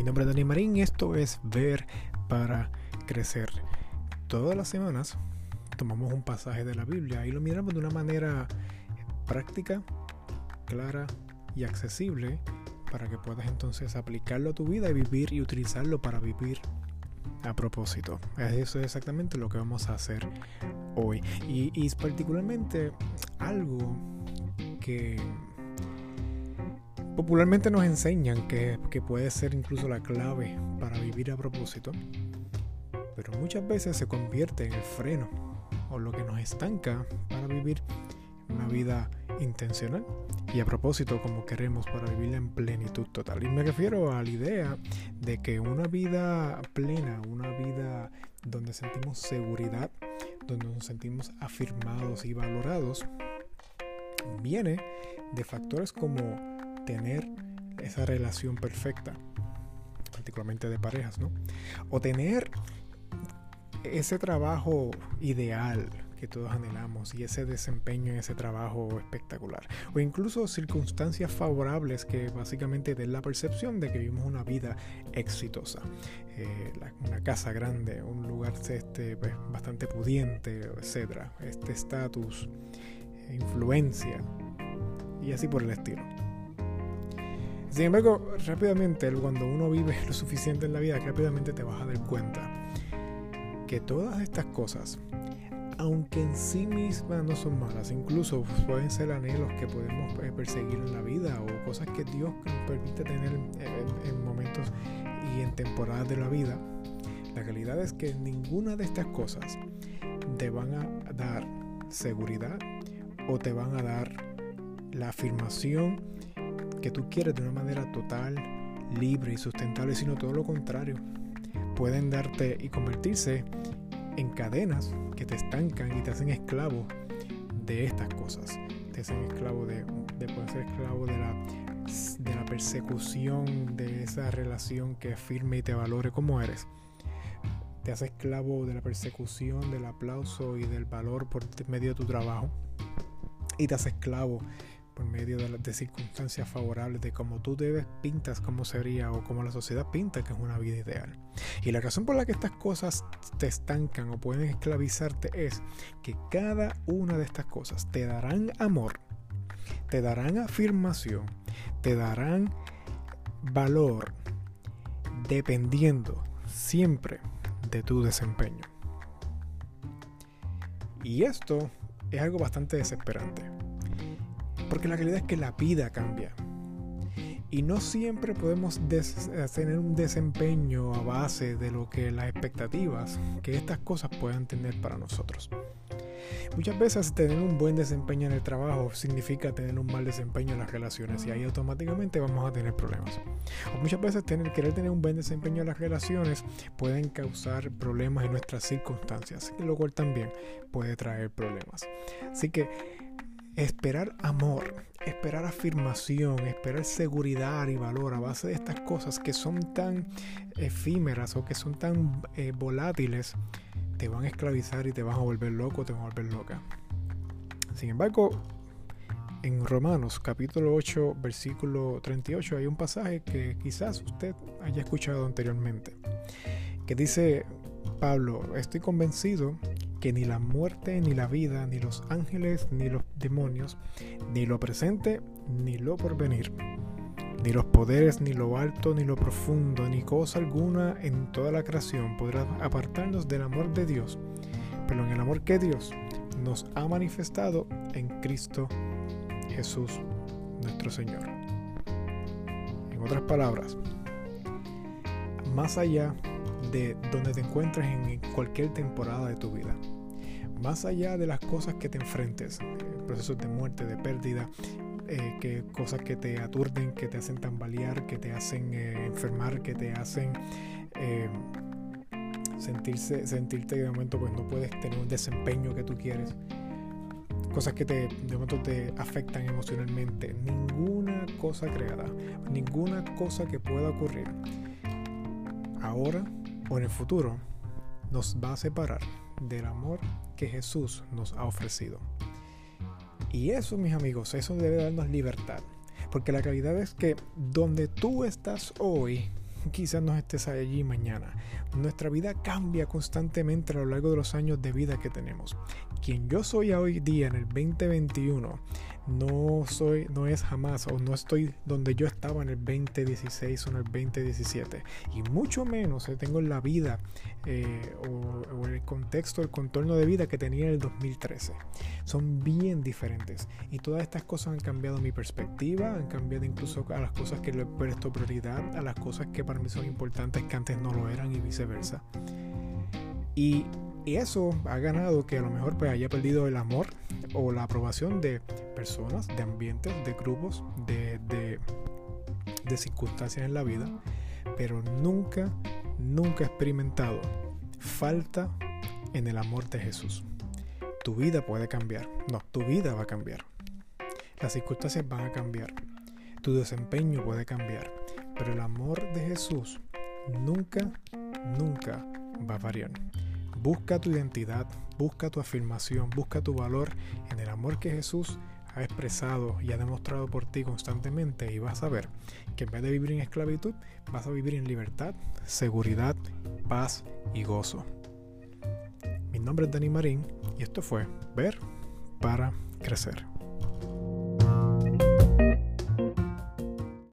Mi nombre es Dani Marín y esto es Ver para Crecer. Todas las semanas tomamos un pasaje de la Biblia y lo miramos de una manera práctica, clara y accesible para que puedas entonces aplicarlo a tu vida y vivir y utilizarlo para vivir a propósito. Eso es exactamente lo que vamos a hacer hoy. Y, y particularmente algo que Popularmente nos enseñan que, puede ser incluso la clave para vivir a propósito, pero muchas veces se convierte en el freno o lo que nos estanca para vivir una vida intencional y a propósito como queremos para vivirla en plenitud total. Y me refiero a la idea de que una vida plena, una vida donde sentimos seguridad, donde nos sentimos afirmados y valorados, viene de factores como tener esa relación perfecta, particularmente de parejas, ¿no? O tener ese trabajo ideal que todos anhelamos y ese desempeño en ese trabajo espectacular. O incluso circunstancias favorables que básicamente den la percepción de que vivimos una vida exitosa. Eh, una casa grande, un lugar este, pues, bastante pudiente, etc. Este estatus, influencia y así por el estilo. Sin embargo, rápidamente, cuando uno vive lo suficiente en la vida, rápidamente te vas a dar cuenta que todas estas cosas, aunque en sí mismas no son malas, incluso pueden ser anhelos que podemos eh, perseguir en la vida o cosas que Dios nos permite tener en, momentos y en temporadas de la vida, la realidad es que ninguna de estas cosas te van a dar seguridad o te van a dar la afirmación que tú quieres de una manera total, libre y sustentable, sino todo lo contrario. Pueden darte y convertirse en cadenas que te estancan y te hacen esclavo de estas cosas. Te hacen esclavo de, de poder ser esclavo de la, de la persecución de esa relación que firme y te valore como eres. Te hace esclavo de la persecución, del aplauso y del valor por medio de tu trabajo. Y te hace esclavo por medio de, circunstancias favorables de cómo tú debes pintas cómo sería o cómo la sociedad pinta que es una vida ideal. Y la razón por la que estas cosas te estancan o pueden esclavizarte es que cada una de estas cosas te darán amor, te darán afirmación, te darán valor dependiendo siempre de tu desempeño. Y esto es algo bastante desesperante. Porque la realidad es que la vida cambia. Y no siempre podemos tener un desempeño a base de lo que las expectativas que estas cosas puedan tener para nosotros. Muchas veces tener un buen desempeño en el trabajo significa tener un mal desempeño en las relaciones y ahí automáticamente vamos a tener problemas. O muchas veces querer tener un buen desempeño en las relaciones pueden causar problemas en nuestras circunstancias, lo cual también puede traer problemas. Así que esperar amor, esperar afirmación, esperar seguridad y valor a base de estas cosas que son tan efímeras o que son tan eh, volátiles, te van a esclavizar y te van a volver loco, te van a volver loca. Sin embargo, en Romanos capítulo 8, versículo 38 hay un pasaje que quizás usted haya escuchado anteriormente, que dice Pablo, estoy convencido que ni la muerte, ni la vida, ni los ángeles, ni los demonios, ni lo presente, ni lo porvenir, ni los poderes, ni lo alto, ni lo profundo, ni cosa alguna en toda la creación podrá apartarnos del amor de Dios, pero en el amor que Dios nos ha manifestado en Cristo Jesús nuestro Señor. En otras palabras, más allá de donde te encuentres en cualquier temporada de tu vida. Más allá de las cosas que te enfrentes, eh, procesos de muerte, de pérdida, eh, que cosas que te aturden, que te hacen tambalear, que te hacen eh, enfermar, que te hacen sentirse, sentirte de momento pues no puedes tener un desempeño que tú quieres. Cosas que de momento te afectan emocionalmente. Ninguna cosa creada, ninguna cosa que pueda ocurrir ahora en el futuro nos va a separar del amor que Jesús nos ha ofrecido. Y eso, mis amigos, eso debe darnos libertad. Porque la realidad es que donde tú estás hoy, quizás no estés allí mañana. Nuestra vida cambia constantemente a lo largo de los años de vida que tenemos. Quien yo soy hoy día en el 2021 no soy, no es jamás o no estoy donde yo estaba en el 2016 o en el 2017 y mucho menos eh, tengo la vida eh, o, el contexto, el contorno de vida que tenía en el 2013. Son bien diferentes y todas estas cosas han cambiado mi perspectiva, han cambiado incluso a las cosas que le presto prioridad, a las cosas que para mí son importantes que antes no lo eran y viceversa. Y y eso ha ganado que a lo mejor pues haya perdido el amor o la aprobación de personas, de ambientes, de grupos, de, de, circunstancias en la vida, pero nunca, nunca he experimentado falta en el amor de Jesús. Tu vida puede cambiar, no, tu vida va a cambiar. Las circunstancias van a cambiar, tu desempeño puede cambiar, pero el amor de Jesús nunca, nunca va a variar. Busca tu identidad, busca tu afirmación, busca tu valor en el amor que Jesús ha expresado y ha demostrado por ti constantemente y vas a ver que en vez de vivir en esclavitud, vas a vivir en libertad, seguridad, paz y gozo. Mi nombre es Dani Marín y esto fue Ver para Crecer.